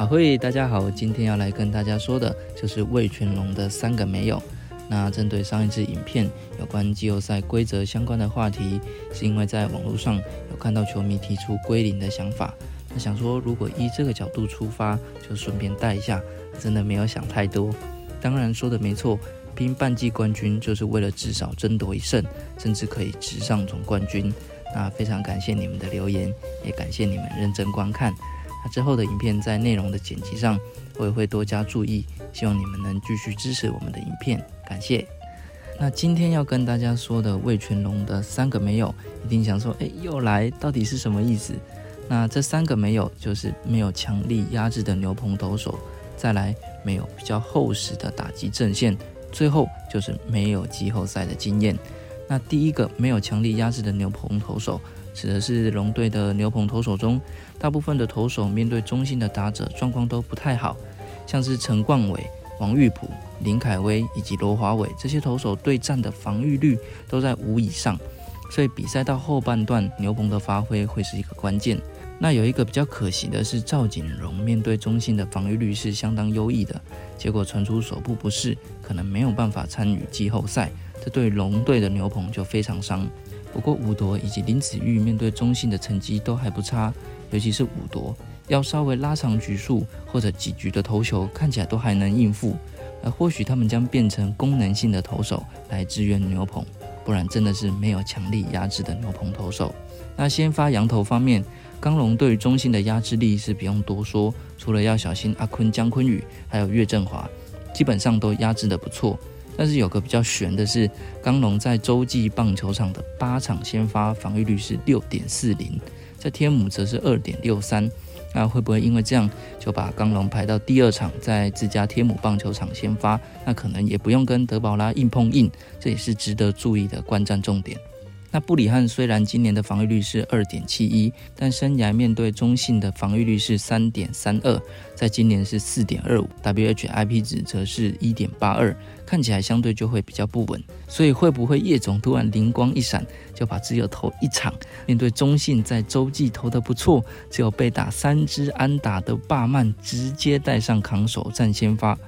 啊，嘿大家好，今天要来跟大家说的就是魏全龙的三个没有。那针对上一支影片有关季后赛规则相关的话题，是因为在网络上有看到球迷提出归零的想法，那想说如果依这个角度出发，就顺便带一下，真的没有想太多。当然说的没错，拼半季冠军就是为了至少争夺一胜，甚至可以直上总冠军。那非常感谢你们的留言，也感谢你们认真观看。那之后的影片在内容的剪辑上，我也会多加注意，希望你们能继续支持我们的影片，感谢。那今天要跟大家说的魏全龙的三个没有，一定想说，哎，又来，到底是什么意思？那这三个没有，就是没有强力压制的牛棚投手，再来没有比较厚实的打击阵线，最后就是没有季后赛的经验。那第一个没有强力压制的牛棚投手。指的是龙队的牛棚投手中，大部分的投手面对中性的打者状况都不太好，像是陈冠伟、王玉普、林凯威以及罗华伟这些投手对战的防御率都在五以上，所以比赛到后半段牛棚的发挥会是一个关键。那有一个比较可惜的是赵锦荣面对中性的防御率是相当优异的，结果传出手部不适，可能没有办法参与季后赛，这对龙队的牛棚就非常伤。不过武夺以及林子玉面对中性的成绩都还不差，尤其是武夺要稍微拉长局数或者几局的投球，看起来都还能应付。而或许他们将变成功能性的投手来支援牛棚，不然真的是没有强力压制的牛棚投手。那先发羊头方面，刚龙对于中性的压制力是不用多说，除了要小心阿坤、姜坤宇还有岳振华，基本上都压制的不错。但是有个比较悬的是，刚龙在洲际棒球场的八场先发防御率是六点四零，在天母则是二点六三。那会不会因为这样就把刚龙排到第二场，在自家天母棒球场先发？那可能也不用跟德保拉硬碰硬，这也是值得注意的观战重点。那布里汉虽然今年的防御率是二点七一，但生涯面对中性的防御率是三点三二，在今年是四点二五，WHIP 值则是一点八二，看起来相对就会比较不稳。所以会不会叶总突然灵光一闪，就把只有投一场，面对中性在洲际投的不错，只有被打三支安打的霸曼，直接带上扛手战先发？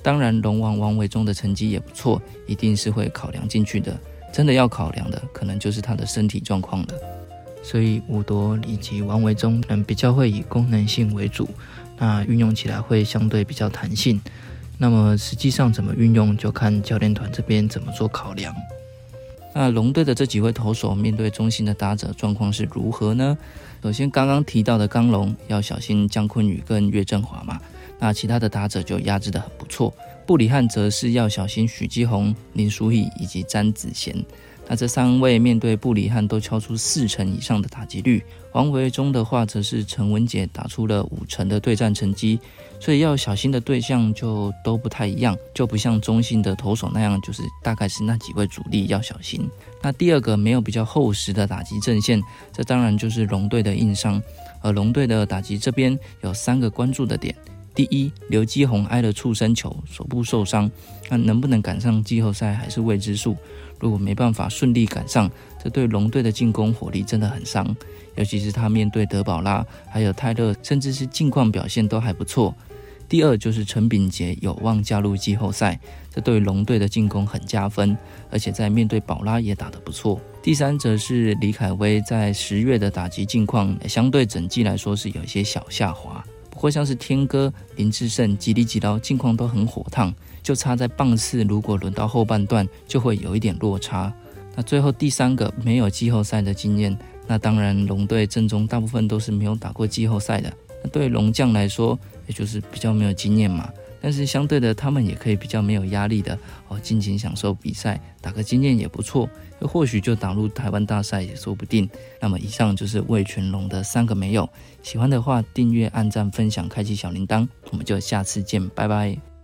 当然，龙王王伟忠的成绩也不错，一定是会考量进去的。真的要考量的，可能就是他的身体状况了。所以五夺以及王维忠可能比较会以功能性为主，那运用起来会相对比较弹性。那么实际上怎么运用，就看教练团这边怎么做考量。那龙队的这几位投手面对中心的打者状况是如何呢？首先刚刚提到的刚龙要小心姜坤宇跟岳振华嘛，那其他的打者就压制的很不错。布里汉则是要小心许基宏、林书义以及詹子贤。那这三位面对布里汉都敲出四成以上的打击率，王维忠的话则是陈文杰打出了五成的对战成绩。所以要小心的对象就都不太一样，就不像中性的投手那样，就是大概是那几位主力要小心。那第二个没有比较厚实的打击阵线，这当然就是龙队的硬伤。而龙队的打击这边有三个关注的点。第一，刘基宏挨了触身球，手部受伤，那能不能赶上季后赛还是未知数。如果没办法顺利赶上，这对龙队的进攻火力真的很伤。尤其是他面对德保拉，还有泰勒，甚至是近况表现都还不错。第二就是陈炳杰有望加入季后赛，这对龙队的进攻很加分，而且在面对宝拉也打得不错。第三则是李凯威在十月的打击近况，相对整季来说是有一些小下滑。或像是天哥、林志胜、吉里吉刀近况都很火烫，就差在棒次，如果轮到后半段，就会有一点落差。那最后第三个没有季后赛的经验，那当然龙队阵中大部分都是没有打过季后赛的。那对龙将来说，也就是比较没有经验嘛。但是相对的，他们也可以比较没有压力的哦，尽情享受比赛，打个经验也不错。又或许就打入台湾大赛也说不定。那么以上就是魏全龙的三个没有。喜欢的话，订阅、按赞、分享、开启小铃铛。我们就下次见，拜拜。